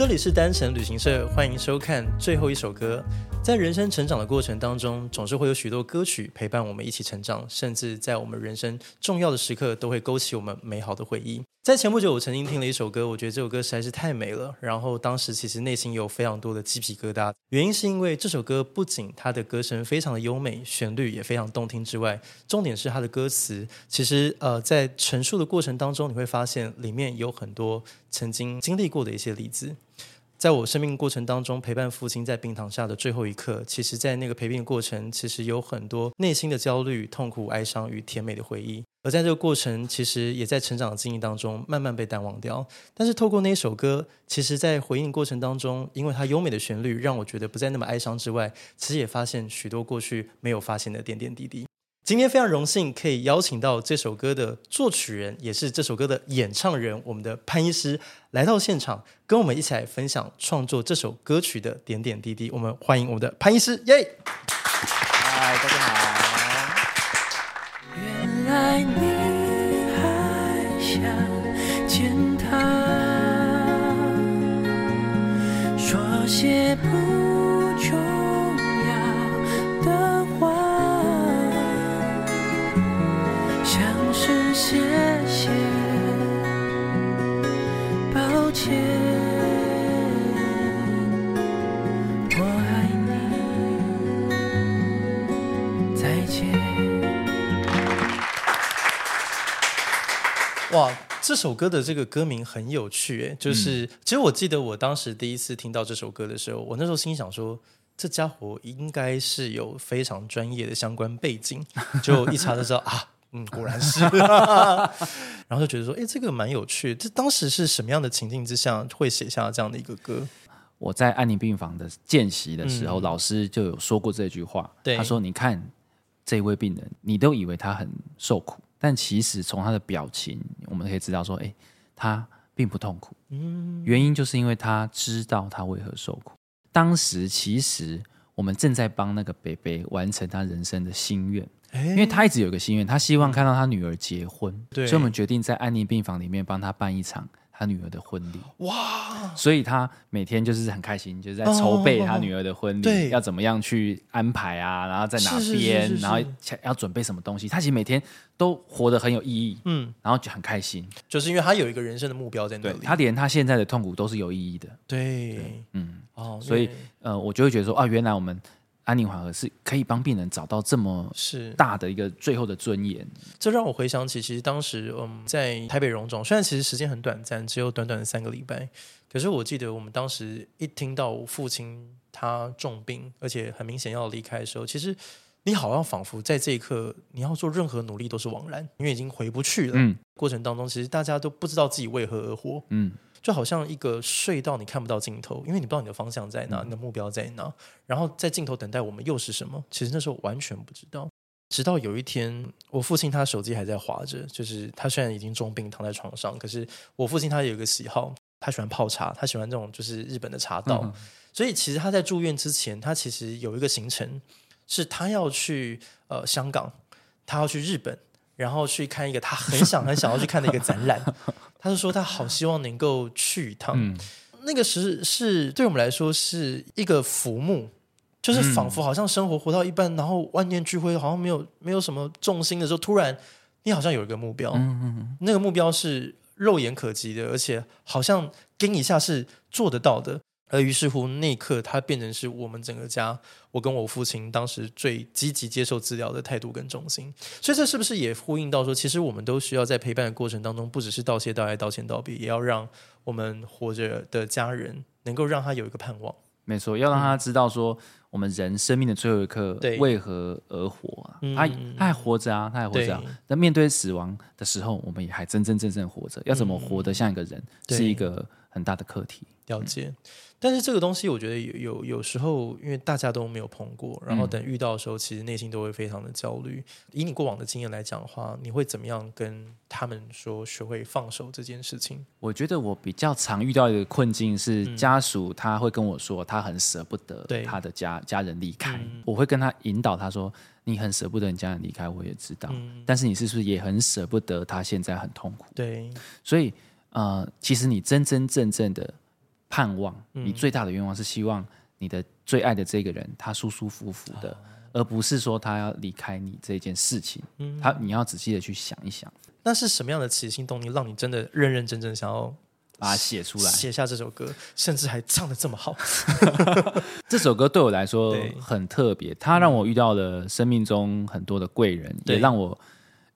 这里是单程旅行社，欢迎收看最后一首歌。在人生成长的过程当中，总是会有许多歌曲陪伴我们一起成长，甚至在我们人生重要的时刻，都会勾起我们美好的回忆。在前不久，我曾经听了一首歌，我觉得这首歌实在是太美了。然后当时其实内心有非常多的鸡皮疙瘩，原因是因为这首歌不仅它的歌声非常的优美，旋律也非常动听之外，重点是它的歌词，其实呃在陈述的过程当中，你会发现里面有很多曾经经历过的一些例子。在我生命过程当中，陪伴父亲在病床下的最后一刻，其实，在那个陪病过程，其实有很多内心的焦虑、痛苦、哀伤与甜美的回忆。而在这个过程，其实也在成长的经历当中慢慢被淡忘掉。但是，透过那首歌，其实，在回应过程当中，因为它优美的旋律，让我觉得不再那么哀伤之外，其实也发现许多过去没有发现的点点滴滴。今天非常荣幸可以邀请到这首歌的作曲人，也是这首歌的演唱人，我们的潘医师来到现场，跟我们一起来分享创作这首歌曲的点点滴滴。我们欢迎我们的潘医师，耶！嗨，大家好。原来你还想见他，说些不这首歌的这个歌名很有趣，哎，就是、嗯、其实我记得我当时第一次听到这首歌的时候，我那时候心想说，这家伙应该是有非常专业的相关背景，就一查就知道啊。嗯，果然是，然后就觉得说，哎，这个蛮有趣。这当时是什么样的情境之下会写下这样的一个歌？我在安宁病房的见习的时候，嗯、老师就有说过这句话。对，他说：“你看这位病人，你都以为他很受苦，但其实从他的表情，我们可以知道说，哎，他并不痛苦。嗯，原因就是因为他知道他为何受苦。当时其实我们正在帮那个北北完成他人生的心愿。”因为他一直有个心愿，他希望看到他女儿结婚，对，所以我们决定在安宁病房里面帮他办一场他女儿的婚礼。哇！所以他每天就是很开心，就是在筹备他女儿的婚礼，对，要怎么样去安排啊，然后在哪边，然后要准备什么东西。他其实每天都活得很有意义，嗯，然后就很开心，就是因为他有一个人生的目标在那里。他连他现在的痛苦都是有意义的，对，嗯，哦，所以呃，我就会觉得说，啊，原来我们。安宁缓和是可以帮病人找到这么是大的一个最后的尊严，这让我回想起，其实当时嗯，在台北荣总，虽然其实时间很短暂，只有短短的三个礼拜，可是我记得我们当时一听到我父亲他重病，而且很明显要离开的时候，其实你好像仿佛在这一刻，你要做任何努力都是枉然，因为已经回不去了。嗯，过程当中，其实大家都不知道自己为何而活。嗯。就好像一个隧道，你看不到尽头，因为你不知道你的方向在哪，你的目标在哪。然后在尽头等待我们又是什么？其实那时候完全不知道。直到有一天，我父亲他手机还在滑着，就是他虽然已经重病躺在床上，可是我父亲他有一个喜好，他喜欢泡茶，他喜欢这种就是日本的茶道。嗯、所以其实他在住院之前，他其实有一个行程，是他要去呃香港，他要去日本。然后去看一个他很想很想要去看的一个展览，他就说他好希望能够去一趟。嗯、那个时是对我们来说是一个浮木，就是仿佛好像生活活到一半，然后万念俱灰，好像没有没有什么重心的时候，突然你好像有一个目标，嗯嗯嗯，那个目标是肉眼可及的，而且好像跟一下是做得到的。而于是乎，那一刻他变成是我们整个家，我跟我父亲当时最积极接受治疗的态度跟重心。所以这是不是也呼应到说，其实我们都需要在陪伴的过程当中，不只是道谢、道爱、道歉、道别，也要让我们活着的家人能够让他有一个盼望。没错，要让他知道说，我们人生命的最后一刻为何而活啊？他他还活着啊，他还活着啊。那面对死亡的时候，我们也还真真正正活着。要怎么活得像一个人，是一个很大的课题。了解。但是这个东西，我觉得有有有时候，因为大家都没有碰过，然后等遇到的时候，其实内心都会非常的焦虑。以你过往的经验来讲的话，你会怎么样跟他们说学会放手这件事情？我觉得我比较常遇到一个困境是，家属他会跟我说，他很舍不得他的家家人离开。我会跟他引导他说：“你很舍不得你家人离开，我也知道，但是你是不是也很舍不得他现在很痛苦？”对，所以呃，其实你真真正正的。盼望，嗯、你最大的愿望是希望你的最爱的这个人他舒舒服服的，哦、而不是说他要离开你这件事情。嗯，他你要仔细的去想一想，那是什么样的起心动念让你真的认认真真想要把它写出来，写下这首歌，甚至还唱的这么好？这首歌对我来说很特别，它让我遇到了生命中很多的贵人，也让我。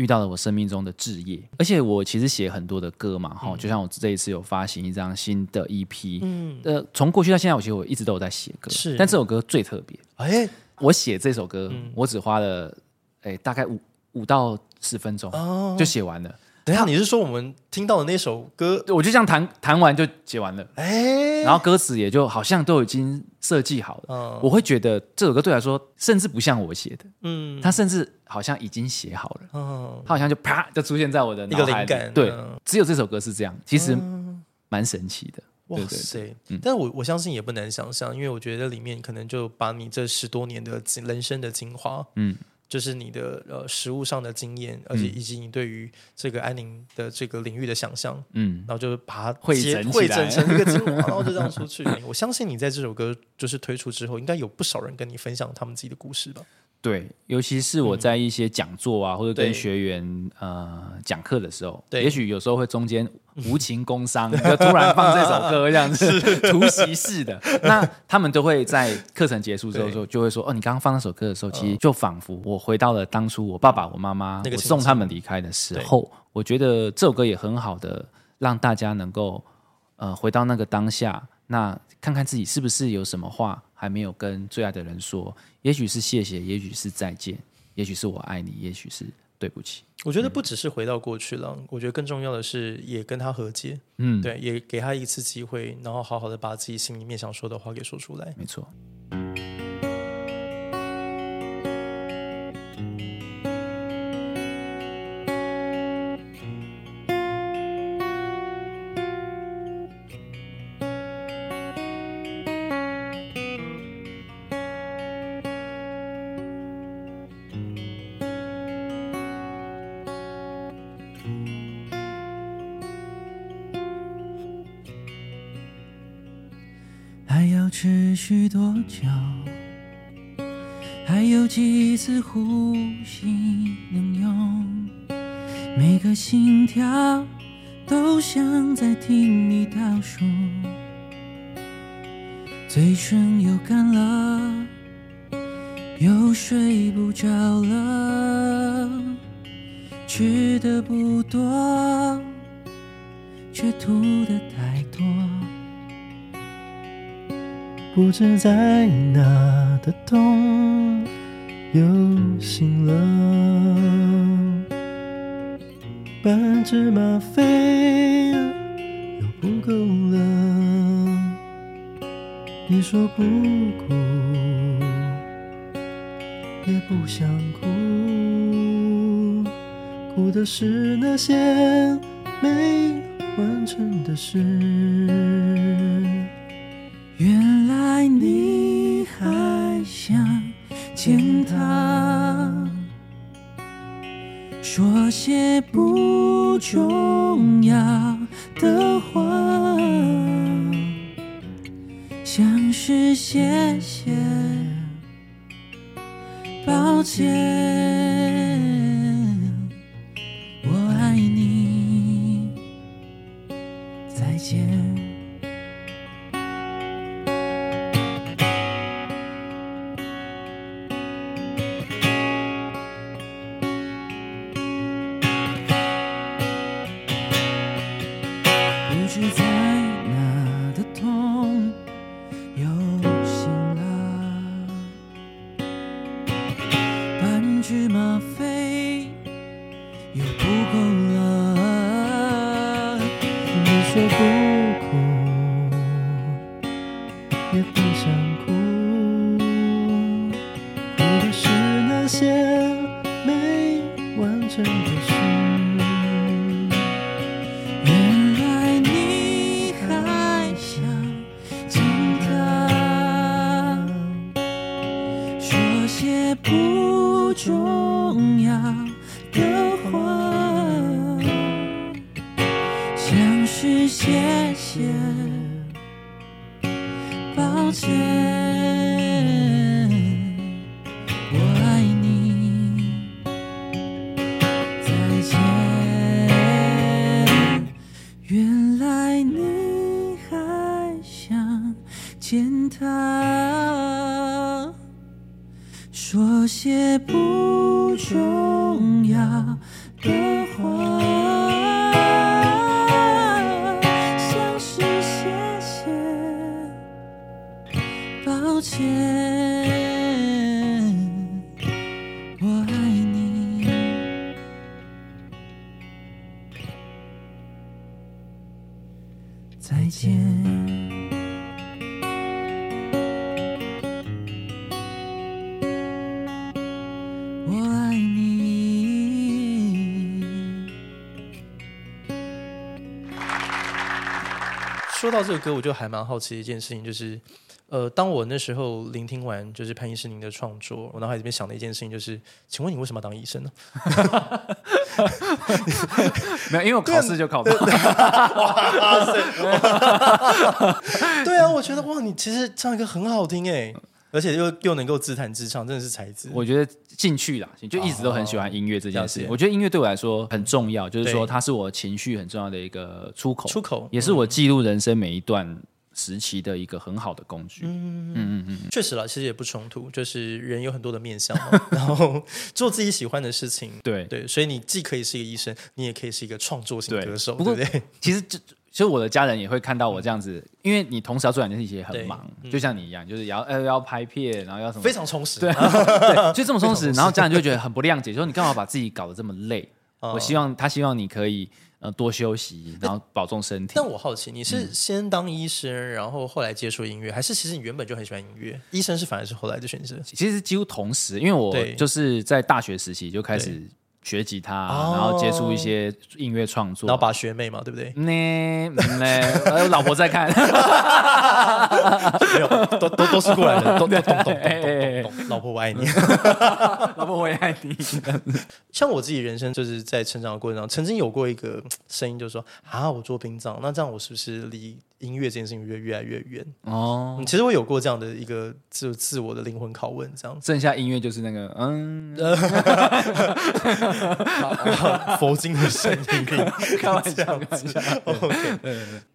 遇到了我生命中的置业，而且我其实写很多的歌嘛，哈、嗯，就像我这一次有发行一张新的 EP，嗯，呃，从过去到现在，我其实我一直都有在写歌，是，但这首歌最特别，哎、欸，我写这首歌，嗯、我只花了，哎、欸，大概五五到十分钟，哦，就写完了。等下，你是说我们听到的那首歌，我就这样弹弹完就写完了，哎、欸，然后歌词也就好像都已经设计好了。嗯，我会觉得这首歌对我来说，甚至不像我写的，嗯，它甚至好像已经写好了，嗯，它好像就啪就出现在我的脑海里。一个灵感，对，嗯、只有这首歌是这样，其实蛮神奇的。哇塞！对。对对嗯、但是我我相信也不难想象，因为我觉得里面可能就把你这十多年的人生的精华，嗯。就是你的呃实物上的经验，而且以及你对于这个安宁的这个领域的想象，嗯，然后就是把它汇整汇整成一个精华，然后就这样出去。我相信你在这首歌就是推出之后，应该有不少人跟你分享他们自己的故事吧。对，尤其是我在一些讲座啊，嗯、或者跟学员呃讲课的时候，对，也许有时候会中间无情工商，就突然放这首歌这样子，突袭式的，那他们都会在课程结束之后就就会说，哦，你刚刚放那首歌的时候，其实就仿佛我回到了当初我爸爸、我妈妈，我送他们离开的时候，我觉得这首歌也很好的让大家能够呃回到那个当下，那看看自己是不是有什么话。还没有跟最爱的人说，也许是谢谢，也许是再见，也许是我爱你，也许是对不起。我觉得不只是回到过去了，嗯、我觉得更重要的是也跟他和解，嗯，对，也给他一次机会，然后好好的把自己心里面想说的话给说出来。没错。持续多久？还有几次呼吸能用？每个心跳都像在听你倒数，嘴唇又干了，又睡不着了，吃的不多，却吐的太多。不知在哪的洞又醒了，半只吗啡又不够了。你说不哭也不想哭，哭的是那些没完成的事。原来你还想见他，说些不重要的话，像是谢谢、抱歉。他，说些不重要的话。抱歉，说到这个歌，我就还蛮好奇的一件事情，就是，呃，当我那时候聆听完就是潘医师您的创作，我脑海里面想的一件事情就是，请问你为什么要当医生呢？没有，因为我考试就考不到。对啊，我觉得哇，你其实唱歌很好听哎。而且又又能够自弹自唱，真的是才子。我觉得兴趣啦，就一直都很喜欢音乐这件事情。哦、我觉得音乐对我来说很重要，就是说它是我情绪很重要的一个出口，出口也是我记录人生每一段时期的一个很好的工具。嗯嗯嗯嗯，确实了，其实也不冲突，就是人有很多的面向嘛，然后做自己喜欢的事情。对对，所以你既可以是一个医生，你也可以是一个创作型歌手，对不对？其实这。其实我的家人也会看到我这样子，因为你同时要做两件事情也很忙，嗯、就像你一样，就是要呃要拍片，然后要什么非常充实，对对，就这么 充实，然后家人就会觉得很不谅解，说你干嘛把自己搞得这么累？嗯、我希望他希望你可以呃多休息，然后保重身体。但我好奇，你是先当医生，嗯、然后后来接触音乐，还是其实你原本就很喜欢音乐？医生是反而是后来的选择？其实几乎同时，因为我就是在大学时期就开始。学吉他，然后接触一些音乐创作，然后把学妹嘛，对不对？那那，老婆在看，没有，都都都是过来人，都都懂懂懂懂。老婆我爱你，老婆我也爱你。像我自己人生就是在成长的过程中，曾经有过一个 声音，就是说啊，我做殡葬，那这样我是不是离音乐这件事情越越来越远？哦，其实我有过这样的一个自自我的灵魂拷问，这样。剩下音乐就是那个嗯。佛经的声音，开玩笑，开玩笑。OK，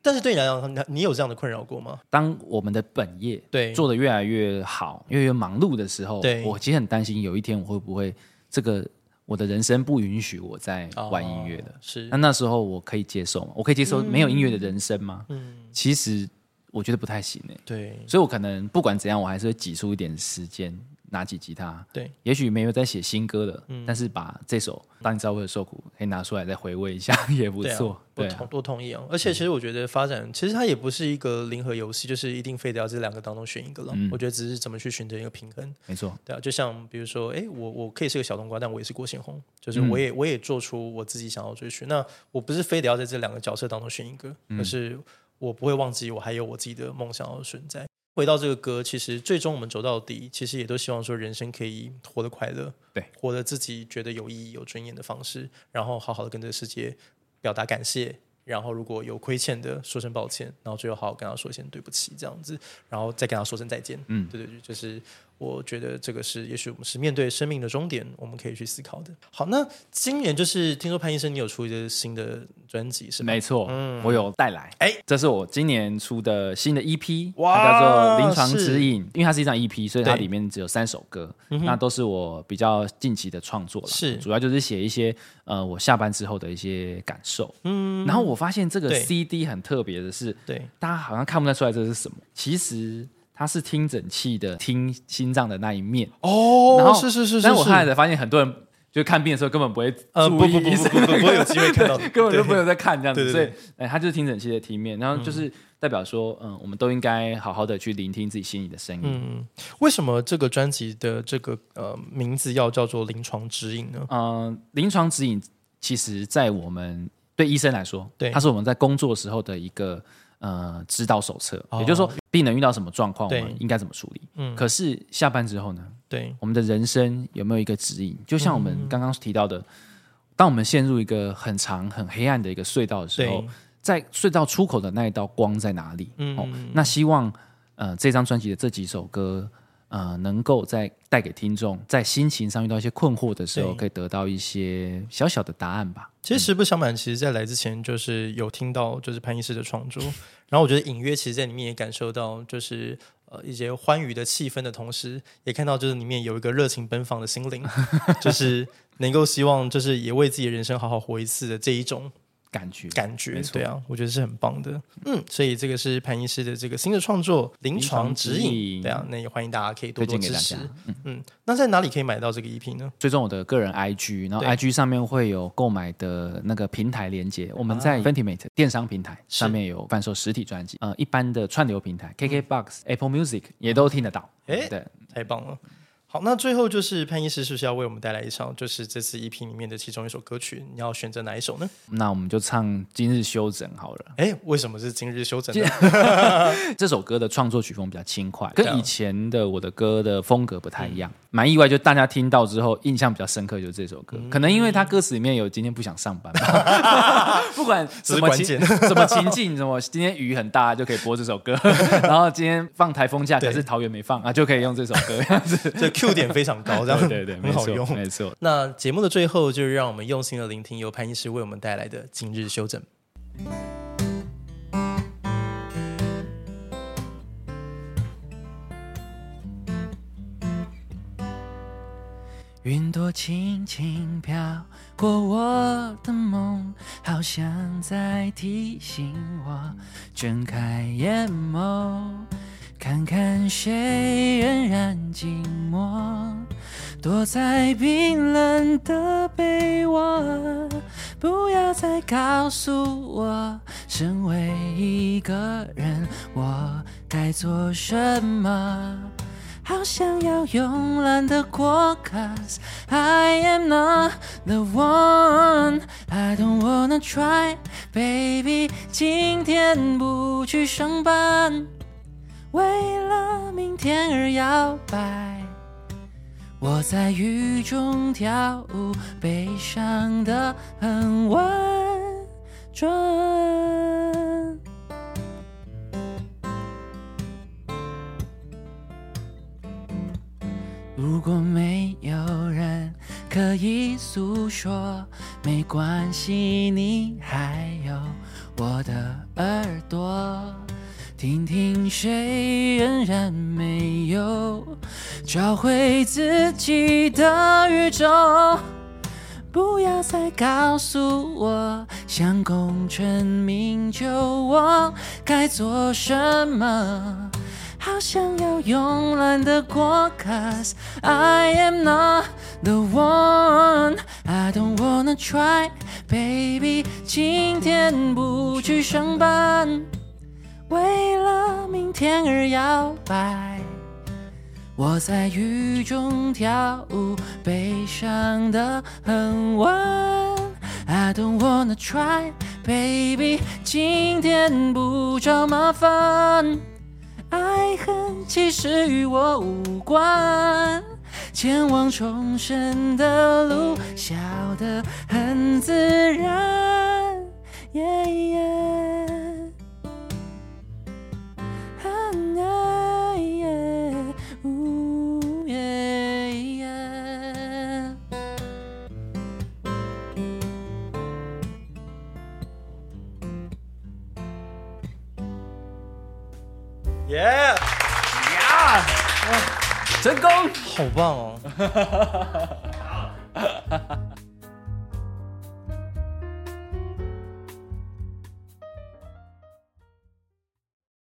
但是对你来讲，你有这样的困扰过吗？当我们的本业对做的越来越好，越来越忙碌的时候，对我其实很担心，有一天我会不会这个我的人生不允许我再玩音乐的？是那那时候我可以接受吗？我可以接受没有音乐的人生吗？嗯，其实我觉得不太行诶。对，所以我可能不管怎样，我还是会挤出一点时间。拿起吉他，对，也许没有在写新歌了，嗯，但是把这首《当你知道为何受苦》可以拿出来再回味一下，也不错。对，多多同意哦！而且其实我觉得发展，其实它也不是一个零和游戏，就是一定非得要这两个当中选一个了。我觉得只是怎么去选择一个平衡。没错，对啊，就像比如说，哎，我我可以是个小冬瓜，但我也是郭贤红，就是我也我也做出我自己想要追寻。那我不是非得要在这两个角色当中选一个，而是我不会忘记我还有我自己的梦想要存在。回到这个歌，其实最终我们走到底，其实也都希望说人生可以活得快乐，对，活得自己觉得有意义、有尊严的方式，然后好好的跟这个世界表达感谢，然后如果有亏欠的，说声抱歉，然后最后好好跟他说一声对不起，这样子，然后再跟他说声再见。嗯，对对对，就是。我觉得这个是，也许我们是面对生命的终点，我们可以去思考的。好，那今年就是听说潘医生你有出一个新的专辑，是吗？没错，嗯，我有带来，哎，这是我今年出的新的 EP，哇，它叫做《临床指引》，因为它是一张 EP，所以它里面只有三首歌，那都是我比较近期的创作了，是，主要就是写一些呃我下班之后的一些感受，嗯，然后我发现这个 CD 很特别的是，对，大家好像看不太出来这是什么，其实。它是听诊器的听心脏的那一面哦，然后是是是，但我后来才发现很多人就看病的时候根本不会呃不不不不不不会有机会看到，根本就没有在看这样子，所以哎，他就是听诊器的听面，然后就是代表说，嗯，我们都应该好好的去聆听自己心里的声音。嗯，为什么这个专辑的这个呃名字要叫做临床指引呢？嗯，临床指引其实，在我们对医生来说，对，它是我们在工作时候的一个。呃，指导手册，也就是说，病人遇到什么状况，我们应该怎么处理？嗯，可是下班之后呢？对，我们的人生有没有一个指引？就像我们刚刚提到的，当我们陷入一个很长、很黑暗的一个隧道的时候，在隧道出口的那一道光在哪里？嗯，那希望呃这张专辑的这几首歌。呃，能够在带给听众在心情上遇到一些困惑的时候，可以得到一些小小的答案吧。其实实不相瞒，其实，在来之前就是有听到就是潘医师的创作，然后我觉得隐约其实在里面也感受到就是呃一些欢愉的气氛的同时，也看到就是里面有一个热情奔放的心灵，就是能够希望就是也为自己的人生好好活一次的这一种。感觉感觉对啊，我觉得是很棒的。嗯，所以这个是潘医师的这个新的创作《临床指引》，对啊，那也欢迎大家可以多多支持。嗯嗯，那在哪里可以买到这个 EP 呢？追踪我的个人 IG，然后 IG 上面会有购买的那个平台连接。我们在 Fentimate 电商平台上面有贩售实体专辑，呃，一般的串流平台 KKBOX、Apple Music 也都听得到。哎，对，太棒了。好，那最后就是潘医师是不是要为我们带来一首，就是这次 EP 里面的其中一首歌曲？你要选择哪一首呢？那我们就唱《今日休整》好了。哎，为什么是《今日休整》呢？这首歌的创作曲风比较轻快，跟以前的我的歌的风格不太一样。蛮、嗯、意外，就大家听到之后印象比较深刻，就是这首歌。嗯、可能因为他歌词里面有今天不想上班吧，不管什么情什么情境，什么今天雨很大就可以播这首歌，然后今天放台风假，可是桃园没放啊，就可以用这首歌，这样子。Q 点非常高，这样对对，很好用，没错。那节目的最后，就让我们用心的聆听由潘医师为我们带来的《今日修整》。云朵轻轻飘过我的梦，好像在提醒我睁开眼眸。看看谁仍然寂寞，躲在冰冷的被窝。不要再告诉我，身为一个人，我该做什么？好想要慵懒的过，Cause I am not the one. I don't wanna try, baby. 今天不去上班。为了明天而摇摆，我在雨中跳舞，悲伤的很婉转。如果没有人可以诉说，没关系，你还谁仍然没有找回自己的宇宙？不要再告诉我，想功成名就我该做什么？好想要慵懒的过，Cause I am not the one. I don't wanna try, baby. 今天不去上班。为了明天而摇摆，我在雨中跳舞，悲伤的很晚。I don't wanna try, baby，今天不找麻烦。爱恨其实与我无关，前往重生的路，笑得很自然。Yeah. 成功，好棒哦！